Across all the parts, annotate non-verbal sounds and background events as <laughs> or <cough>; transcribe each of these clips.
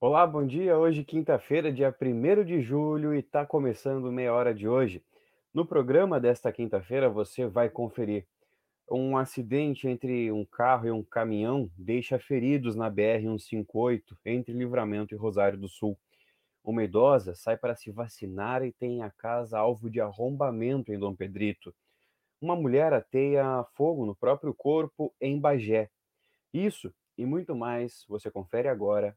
Olá, bom dia. Hoje, quinta-feira, dia 1 de julho, e está começando meia hora de hoje. No programa desta quinta-feira, você vai conferir um acidente entre um carro e um caminhão deixa feridos na BR-158 entre Livramento e Rosário do Sul. Uma idosa sai para se vacinar e tem a casa alvo de arrombamento em Dom Pedrito. Uma mulher ateia fogo no próprio corpo em Bagé. Isso e muito mais você confere agora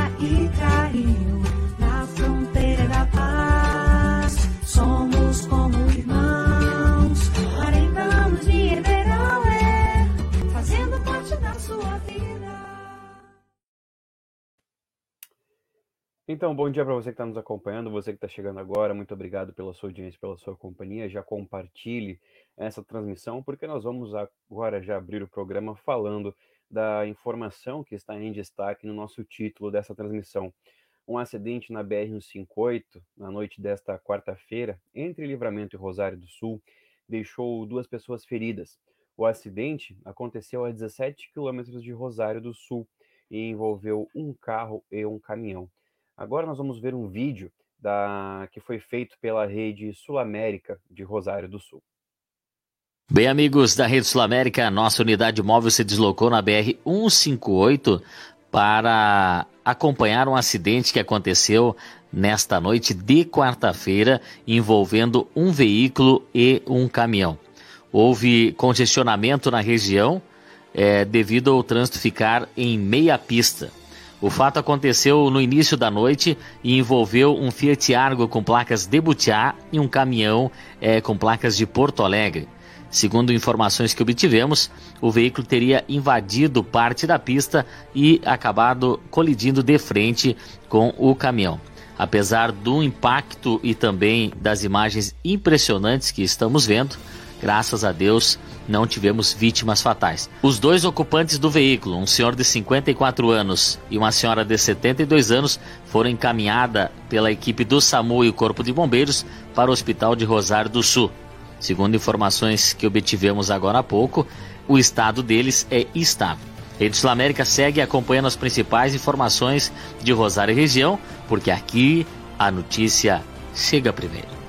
Então, bom dia para você que está nos acompanhando, você que está chegando agora, muito obrigado pela sua audiência, pela sua companhia. Já compartilhe essa transmissão, porque nós vamos agora já abrir o programa falando da informação que está em destaque no nosso título dessa transmissão. Um acidente na BR-158, na noite desta quarta-feira, entre Livramento e Rosário do Sul, deixou duas pessoas feridas. O acidente aconteceu a 17 quilômetros de Rosário do Sul e envolveu um carro e um caminhão. Agora nós vamos ver um vídeo da, que foi feito pela rede Sul América de Rosário do Sul. Bem, amigos da Rede Sul América, nossa unidade móvel se deslocou na BR 158 para acompanhar um acidente que aconteceu nesta noite de quarta-feira envolvendo um veículo e um caminhão. Houve congestionamento na região é, devido ao trânsito ficar em meia pista. O fato aconteceu no início da noite e envolveu um Fiat Argo com placas de Butiá e um caminhão é, com placas de Porto Alegre. Segundo informações que obtivemos, o veículo teria invadido parte da pista e acabado colidindo de frente com o caminhão. Apesar do impacto e também das imagens impressionantes que estamos vendo, graças a Deus não tivemos vítimas fatais. Os dois ocupantes do veículo, um senhor de 54 anos e uma senhora de 72 anos, foram encaminhadas pela equipe do SAMU e o Corpo de Bombeiros para o Hospital de Rosário do Sul. Segundo informações que obtivemos agora há pouco, o estado deles é estável. Rede Sul América segue acompanhando as principais informações de Rosário e região, porque aqui a notícia chega primeiro.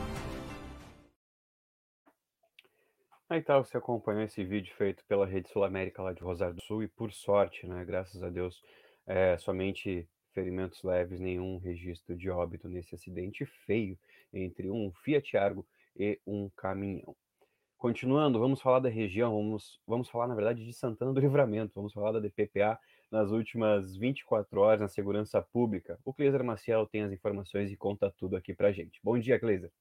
Aí tá, você acompanhou esse vídeo feito pela Rede Sul América lá de Rosário do Sul e por sorte, né, graças a Deus, é, somente ferimentos leves, nenhum registro de óbito nesse acidente feio entre um Fiat Argo e um caminhão. Continuando, vamos falar da região, vamos, vamos falar, na verdade, de Santana do <laughs> Livramento, vamos falar da DPPA nas últimas 24 horas na segurança pública. O Cleiser Maciel tem as informações e conta tudo aqui pra gente. Bom dia, Cleiser.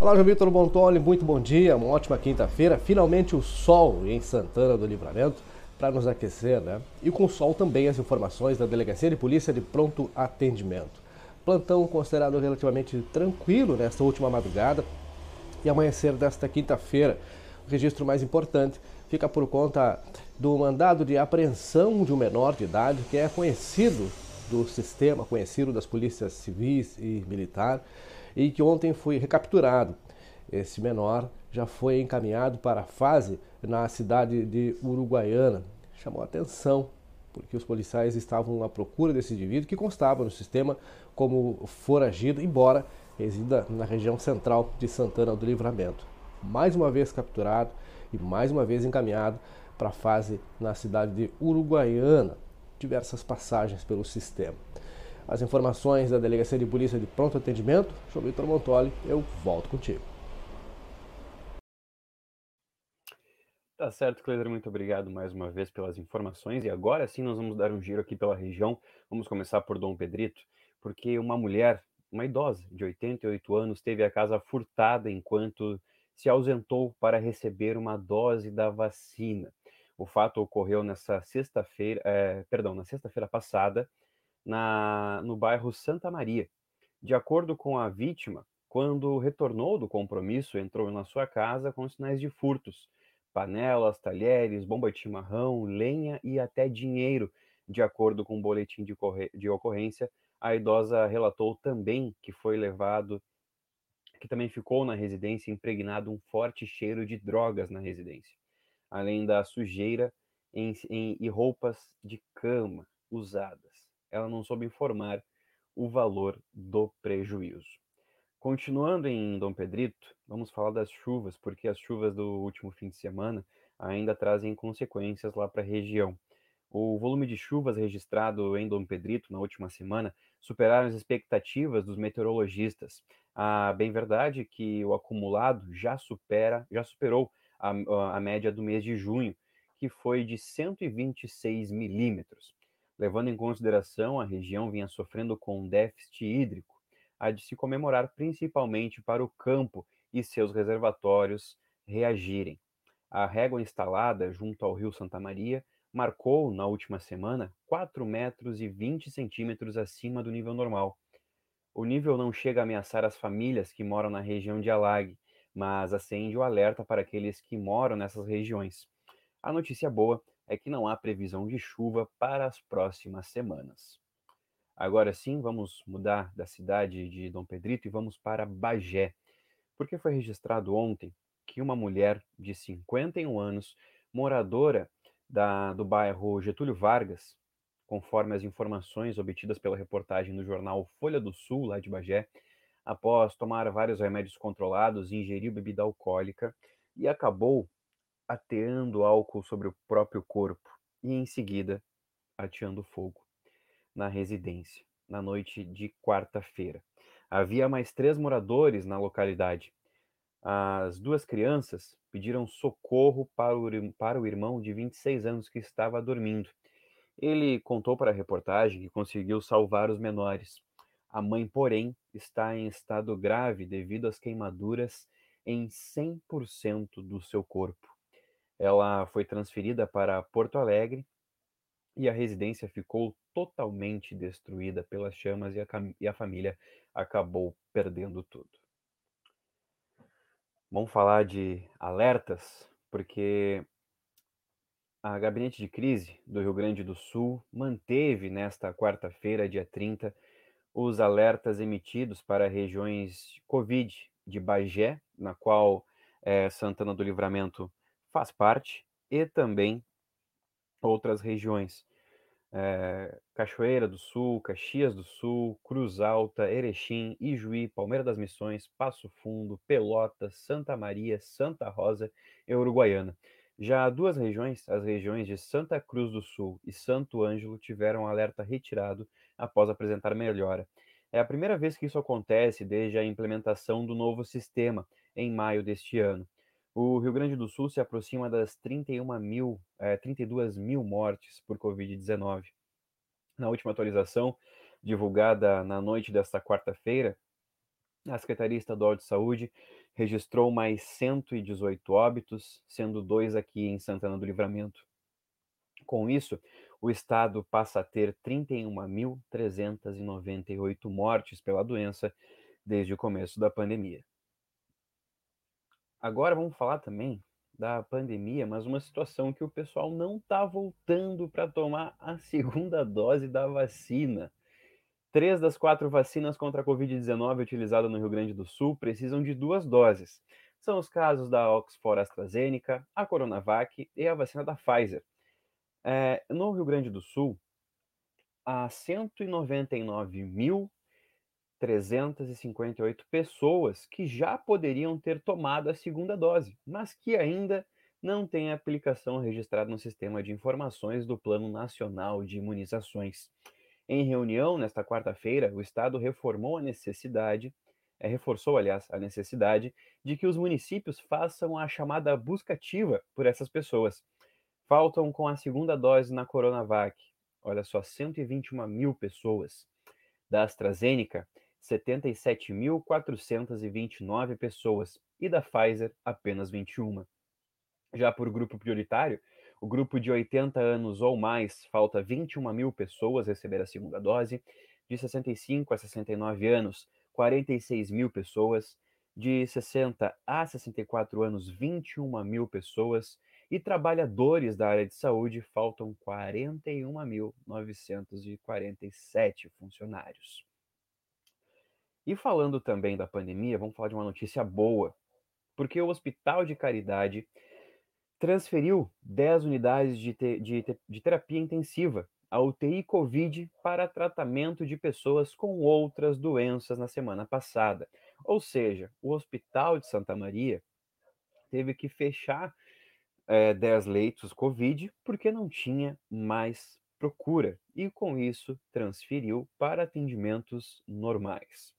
Olá, João Vitor Montoli, muito bom dia, uma ótima quinta-feira. Finalmente o sol em Santana do Livramento para nos aquecer, né? E com o sol também as informações da Delegacia de Polícia de Pronto Atendimento. Plantão considerado relativamente tranquilo nesta última madrugada e amanhecer desta quinta-feira. O registro mais importante fica por conta do mandado de apreensão de um menor de idade que é conhecido do sistema, conhecido das polícias civis e militar e que ontem foi recapturado. Esse menor já foi encaminhado para a fase na cidade de Uruguaiana. Chamou atenção porque os policiais estavam à procura desse indivíduo que constava no sistema como foragido, embora resida na região central de Santana do Livramento. Mais uma vez capturado e mais uma vez encaminhado para a fase na cidade de Uruguaiana. Diversas passagens pelo sistema as informações da Delegacia de Polícia de Pronto Atendimento. João Vitor Montoli, eu volto contigo. Tá certo, Cleiser, muito obrigado mais uma vez pelas informações. E agora sim nós vamos dar um giro aqui pela região. Vamos começar por Dom Pedrito, porque uma mulher, uma idosa de 88 anos, teve a casa furtada enquanto se ausentou para receber uma dose da vacina. O fato ocorreu nessa sexta-feira, é, perdão, na sexta-feira passada, na, no bairro Santa Maria. De acordo com a vítima, quando retornou do compromisso, entrou na sua casa com sinais de furtos. panelas, talheres, bomba de chimarrão, lenha e até dinheiro. De acordo com o boletim de, de ocorrência, a idosa relatou também que foi levado, que também ficou na residência impregnado um forte cheiro de drogas na residência, além da sujeira em, em, e roupas de cama usadas. Ela não soube informar o valor do prejuízo. Continuando em Dom Pedrito, vamos falar das chuvas, porque as chuvas do último fim de semana ainda trazem consequências lá para a região. O volume de chuvas registrado em Dom Pedrito na última semana superaram as expectativas dos meteorologistas. A bem verdade que o acumulado já supera, já superou a, a média do mês de junho, que foi de 126 milímetros. Levando em consideração a região vinha sofrendo com déficit hídrico, há de se comemorar principalmente para o campo e seus reservatórios reagirem. A régua instalada junto ao rio Santa Maria marcou, na última semana, 4 metros e 20 centímetros acima do nível normal. O nível não chega a ameaçar as famílias que moram na região de Alague, mas acende o alerta para aqueles que moram nessas regiões. A notícia boa é que não há previsão de chuva para as próximas semanas. Agora sim, vamos mudar da cidade de Dom Pedrito e vamos para Bagé, porque foi registrado ontem que uma mulher de 51 anos, moradora da, do bairro Getúlio Vargas, conforme as informações obtidas pela reportagem no jornal Folha do Sul, lá de Bagé, após tomar vários remédios controlados, ingeriu bebida alcoólica e acabou ateando álcool sobre o próprio corpo e, em seguida, ateando fogo na residência, na noite de quarta-feira. Havia mais três moradores na localidade. As duas crianças pediram socorro para o, para o irmão de 26 anos que estava dormindo. Ele contou para a reportagem que conseguiu salvar os menores. A mãe, porém, está em estado grave devido às queimaduras em 100% do seu corpo. Ela foi transferida para Porto Alegre e a residência ficou totalmente destruída pelas chamas e a, e a família acabou perdendo tudo. Vamos falar de alertas, porque a Gabinete de Crise do Rio Grande do Sul manteve nesta quarta-feira, dia 30, os alertas emitidos para regiões Covid de Bagé, na qual é, Santana do Livramento faz parte, e também outras regiões. É, Cachoeira do Sul, Caxias do Sul, Cruz Alta, Erechim, Ijuí, Palmeira das Missões, Passo Fundo, Pelotas, Santa Maria, Santa Rosa e Uruguaiana. Já duas regiões, as regiões de Santa Cruz do Sul e Santo Ângelo, tiveram alerta retirado após apresentar melhora. É a primeira vez que isso acontece desde a implementação do novo sistema, em maio deste ano. O Rio Grande do Sul se aproxima das 31 mil, é, 32 mil mortes por Covid-19. Na última atualização, divulgada na noite desta quarta-feira, a Secretaria Estadual de Saúde registrou mais 118 óbitos, sendo dois aqui em Santana do Livramento. Com isso, o estado passa a ter 31.398 mortes pela doença desde o começo da pandemia. Agora vamos falar também da pandemia, mas uma situação que o pessoal não está voltando para tomar a <laughs> segunda dose da vacina. Três das quatro vacinas contra a Covid-19 utilizadas no Rio Grande do Sul precisam de duas doses. São os casos da Oxford AstraZeneca, a Coronavac e a vacina da Pfizer. É, no Rio Grande do Sul, há 199 mil 358 pessoas que já poderiam ter tomado a segunda dose, mas que ainda não têm aplicação registrada no sistema de informações do Plano Nacional de Imunizações. Em reunião nesta quarta-feira, o Estado reformou a necessidade, é, reforçou, aliás, a necessidade de que os municípios façam a chamada busca ativa por essas pessoas. Faltam com a segunda dose na Coronavac, olha só, 121 mil pessoas. Da AstraZeneca, 77.429 pessoas e da Pfizer apenas 21. Já por grupo prioritário, o grupo de 80 anos ou mais, falta 21 mil pessoas receber a segunda dose, de 65 a 69 anos, 46 mil pessoas, de 60 a 64 anos, 21 mil pessoas, e trabalhadores da área de saúde faltam 41.947 funcionários. E falando também da pandemia, vamos falar de uma notícia boa, porque o Hospital de Caridade transferiu 10 unidades de, te, de, de terapia intensiva, a UTI Covid, para tratamento de pessoas com outras doenças na semana passada. Ou seja, o Hospital de Santa Maria teve que fechar é, eh, 10 leitos Covid porque não tinha mais procura e, com isso, transferiu para atendimentos normais.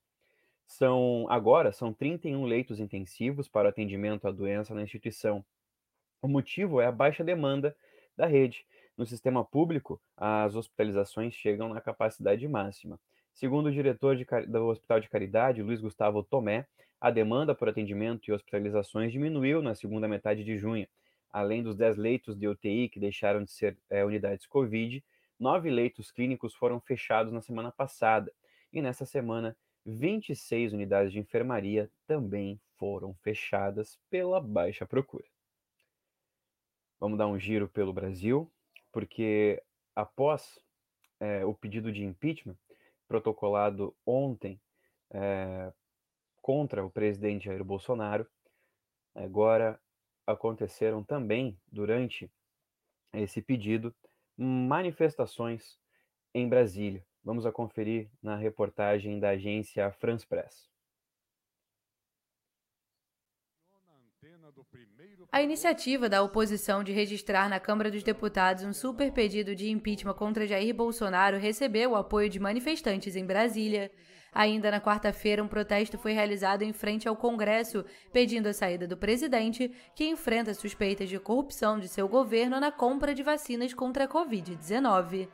São agora são 31 leitos intensivos para atendimento à doença na instituição. O motivo é a baixa demanda da rede. No sistema público, as hospitalizações chegam na capacidade máxima. Segundo o diretor de, do Hospital de Caridade, Luiz Gustavo Tomé, a demanda por atendimento e hospitalizações diminuiu na segunda metade de junho. Além dos 10 leitos de UTI que deixaram de ser é, unidades Covid, nove leitos clínicos foram fechados na semana passada. E nessa semana, 26 unidades de enfermaria também foram fechadas pela baixa procura. Vamos dar um giro pelo Brasil, porque após é, o pedido de impeachment protocolado ontem é, contra o presidente Jair Bolsonaro, agora aconteceram também, durante esse pedido, manifestações em Brasília. Vamos a conferir na reportagem da agência France Press. A iniciativa da oposição de registrar na Câmara dos Deputados um super pedido de impeachment contra Jair Bolsonaro recebeu o apoio de manifestantes em Brasília. Ainda na quarta-feira, um protesto foi realizado em frente ao Congresso, pedindo a saída do presidente, que enfrenta suspeitas de corrupção de seu governo na compra de vacinas contra a Covid-19.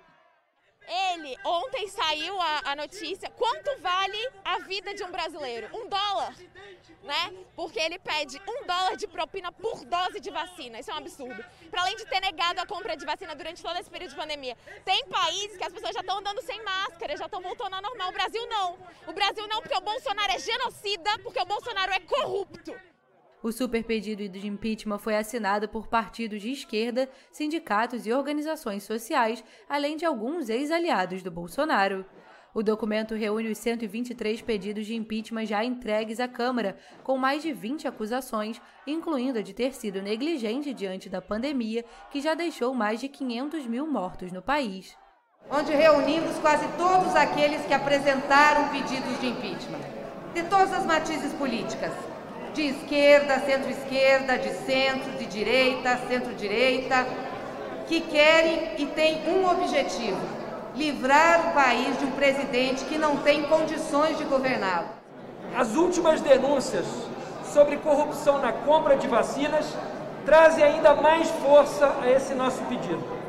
Ele, ontem saiu a, a, notícia, quanto vale a vida de um brasileiro? Um dólar, né? Porque ele pede um dólar de propina por dose de vacina. Isso é um absurdo. Para além de ter negado a compra de vacina durante todo esse período de pandemia. Tem países que as pessoas já estão andando sem máscara, já estão voltando ao normal. O Brasil não. O Brasil não, porque o Bolsonaro é genocida, porque o Bolsonaro é corrupto. O super pedido de impeachment foi assinado por partidos de esquerda, sindicatos e organizações sociais, além de alguns ex-aliados do Bolsonaro. O documento reúne os 123 pedidos de impeachment já entregues à Câmara, com mais de 20 acusações, incluindo a de ter sido negligente diante da pandemia, que já deixou mais de 500 mil mortos no país. Onde reunimos quase todos aqueles que apresentaram pedidos de impeachment, de todas as matizes políticas, de esquerda, centro-esquerda, de centro, de direita, centro-direita, que querem e têm um objetivo: livrar o país de um presidente que não tem condições de governá-lo. As últimas denúncias sobre corrupção na compra de vacinas trazem ainda mais força a esse nosso pedido.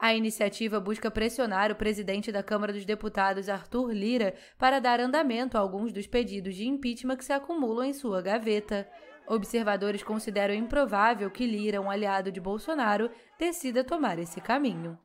A iniciativa busca pressionar o presidente da Câmara dos Deputados, Arthur Lira, para dar andamento a alguns dos pedidos de impeachment que se acumulam em sua gaveta. Observadores consideram improvável que Lira, um aliado de Bolsonaro, decida tomar esse caminho.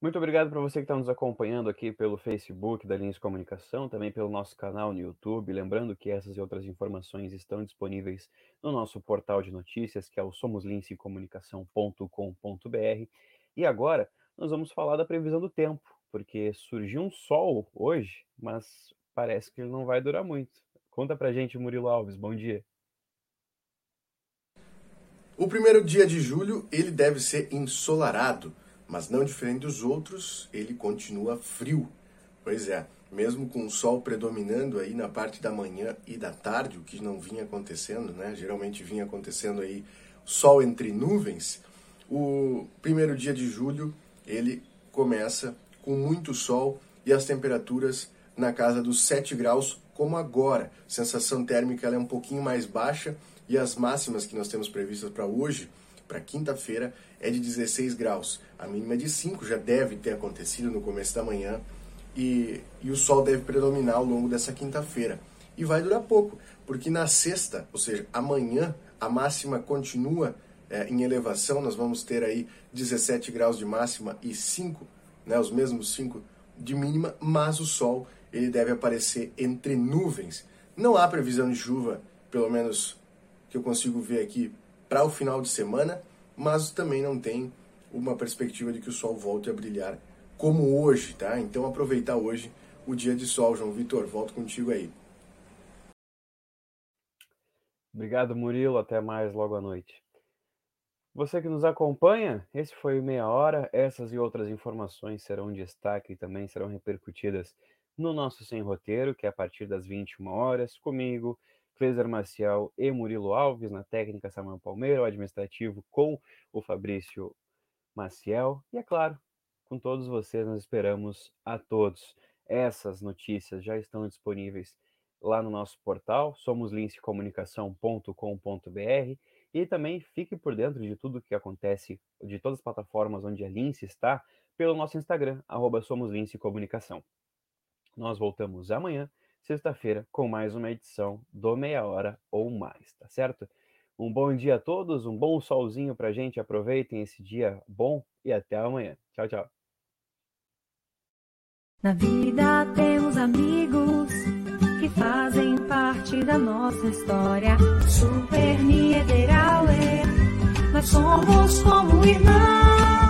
Muito obrigado para você que está nos acompanhando aqui pelo Facebook da Linhas de Comunicação, também pelo nosso canal no YouTube. Lembrando que essas e outras informações estão disponíveis no nosso portal de notícias, que é o somoslincecomunicação.com.br. E agora nós vamos falar da previsão do tempo, porque surgiu um sol hoje, mas parece que ele não vai durar muito. Conta pra gente, Murilo Alves, bom dia. O primeiro dia de julho ele deve ser ensolarado mas não diferente dos outros, ele continua frio. Pois é, mesmo com o sol predominando aí na parte da manhã e da tarde, o que não vinha acontecendo, né? Geralmente vinha acontecendo aí sol entre nuvens. O primeiro dia de julho ele começa com muito sol e as temperaturas na casa dos 7 graus, como agora. Sensação térmica ela é um pouquinho mais baixa e as máximas que nós temos previstas para hoje para quinta-feira é de 16 graus. A mínima é de 5 já deve ter acontecido no começo da manhã e, e o sol deve predominar ao longo dessa quinta-feira. E vai durar pouco, porque na sexta, ou seja, amanhã, a máxima continua é, em elevação. Nós vamos ter aí 17 graus de máxima e 5, né, os mesmos 5 de mínima, mas o sol ele deve aparecer entre nuvens Não há previsão de chuva, pelo menos que eu consigo ver aqui, para o final de semana, mas também não tem uma perspectiva de que o sol volte a brilhar como hoje, tá? Então aproveitar hoje o dia de sol, João Vitor. Volto contigo aí. Obrigado, Murilo. Até mais logo à noite. Você que nos acompanha, esse foi Meia Hora. Essas e outras informações serão destaque e também serão repercutidas no nosso Sem Roteiro, que é a partir das 21 horas, comigo, Cleiser Maciel e Murilo Alves, na técnica Samuel Palmeira, o administrativo com o Fabrício Maciel. E é claro, com todos vocês, nós esperamos a todos. Essas notícias já estão disponíveis lá no nosso portal, somoslincecomunicação.com.br e também fique por dentro de tudo que acontece, de todas as plataformas onde a Lince está, pelo nosso Instagram, arroba somoslincecomunicação. Nós voltamos amanhã, sexta-feira, com mais uma edição do Meia Hora ou Mais, tá certo? Um bom dia a todos, um bom solzinho pra gente, aproveitem esse dia bom e até amanhã. Tchau, tchau. Na vida temos amigos que fazem parte da nossa história. Super Niederauer, nós somos como irmãos.